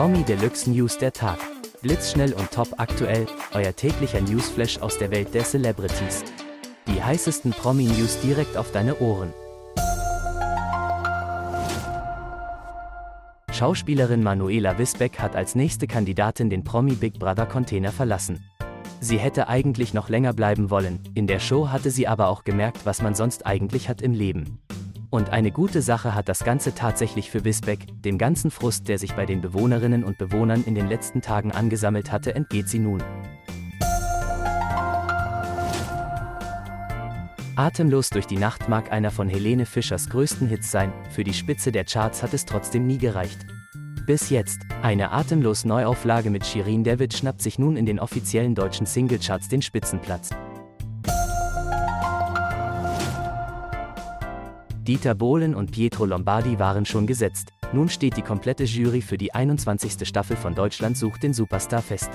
Promi Deluxe News der Tag. Blitzschnell und top aktuell, euer täglicher Newsflash aus der Welt der Celebrities. Die heißesten Promi-News direkt auf deine Ohren. Schauspielerin Manuela Wisbeck hat als nächste Kandidatin den Promi Big Brother Container verlassen. Sie hätte eigentlich noch länger bleiben wollen, in der Show hatte sie aber auch gemerkt, was man sonst eigentlich hat im Leben. Und eine gute Sache hat das Ganze tatsächlich für Wisbeck, dem ganzen Frust, der sich bei den Bewohnerinnen und Bewohnern in den letzten Tagen angesammelt hatte, entgeht sie nun. Atemlos durch die Nacht mag einer von Helene Fischers größten Hits sein, für die Spitze der Charts hat es trotzdem nie gereicht. Bis jetzt, eine atemlos Neuauflage mit Shirin David schnappt sich nun in den offiziellen deutschen Singlecharts den Spitzenplatz. Dieter Bohlen und Pietro Lombardi waren schon gesetzt. Nun steht die komplette Jury für die 21. Staffel von Deutschland sucht den Superstar fest.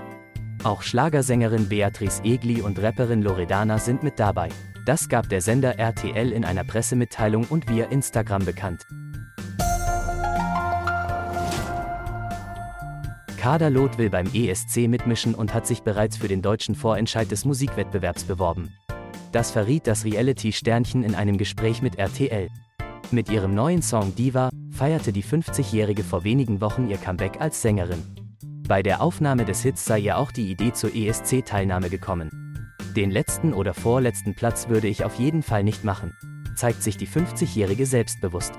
Auch Schlagersängerin Beatrice Egli und Rapperin Loredana sind mit dabei. Das gab der Sender RTL in einer Pressemitteilung und via Instagram bekannt. Kader Loth will beim ESC mitmischen und hat sich bereits für den deutschen Vorentscheid des Musikwettbewerbs beworben. Das verriet das Reality-Sternchen in einem Gespräch mit RTL. Mit ihrem neuen Song Diva feierte die 50-Jährige vor wenigen Wochen ihr Comeback als Sängerin. Bei der Aufnahme des Hits sei ihr auch die Idee zur ESC-Teilnahme gekommen. Den letzten oder vorletzten Platz würde ich auf jeden Fall nicht machen, zeigt sich die 50-Jährige selbstbewusst.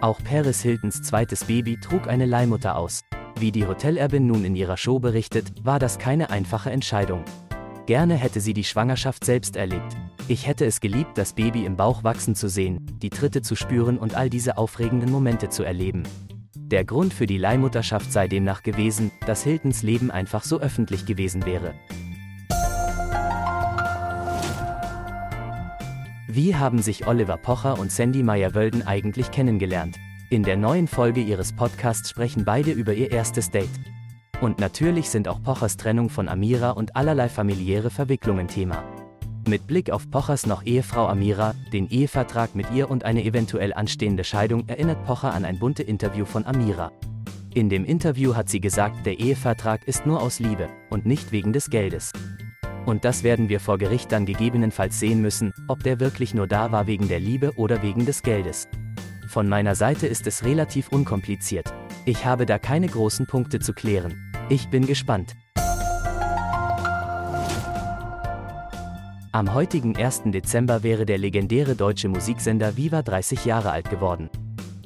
Auch Paris Hiltons zweites Baby trug eine Leihmutter aus. Wie die Hotelerbin nun in ihrer Show berichtet, war das keine einfache Entscheidung. Gerne hätte sie die Schwangerschaft selbst erlebt. Ich hätte es geliebt, das Baby im Bauch wachsen zu sehen, die Tritte zu spüren und all diese aufregenden Momente zu erleben. Der Grund für die Leihmutterschaft sei demnach gewesen, dass Hiltons Leben einfach so öffentlich gewesen wäre. Wie haben sich Oliver Pocher und Sandy Meyer-Wölden eigentlich kennengelernt? In der neuen Folge ihres Podcasts sprechen beide über ihr erstes Date. Und natürlich sind auch Pochers Trennung von Amira und allerlei familiäre Verwicklungen Thema. Mit Blick auf Pochers noch Ehefrau Amira, den Ehevertrag mit ihr und eine eventuell anstehende Scheidung erinnert Pocher an ein bunte Interview von Amira. In dem Interview hat sie gesagt, der Ehevertrag ist nur aus Liebe und nicht wegen des Geldes. Und das werden wir vor Gericht dann gegebenenfalls sehen müssen, ob der wirklich nur da war wegen der Liebe oder wegen des Geldes. Von meiner Seite ist es relativ unkompliziert. Ich habe da keine großen Punkte zu klären. Ich bin gespannt. Am heutigen 1. Dezember wäre der legendäre deutsche Musiksender Viva 30 Jahre alt geworden.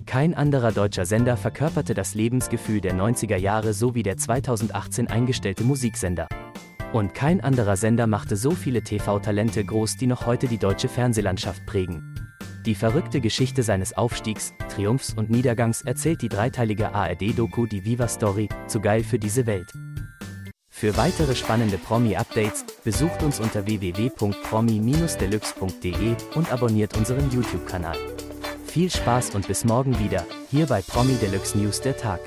Kein anderer deutscher Sender verkörperte das Lebensgefühl der 90er Jahre so wie der 2018 eingestellte Musiksender. Und kein anderer Sender machte so viele TV-Talente groß, die noch heute die deutsche Fernsehlandschaft prägen. Die verrückte Geschichte seines Aufstiegs, Triumphs und Niedergangs erzählt die dreiteilige ARD-Doku Die Viva Story, zu geil für diese Welt. Für weitere spannende Promi-Updates besucht uns unter www.promi-deluxe.de und abonniert unseren YouTube-Kanal. Viel Spaß und bis morgen wieder, hier bei Promi Deluxe News der Tag.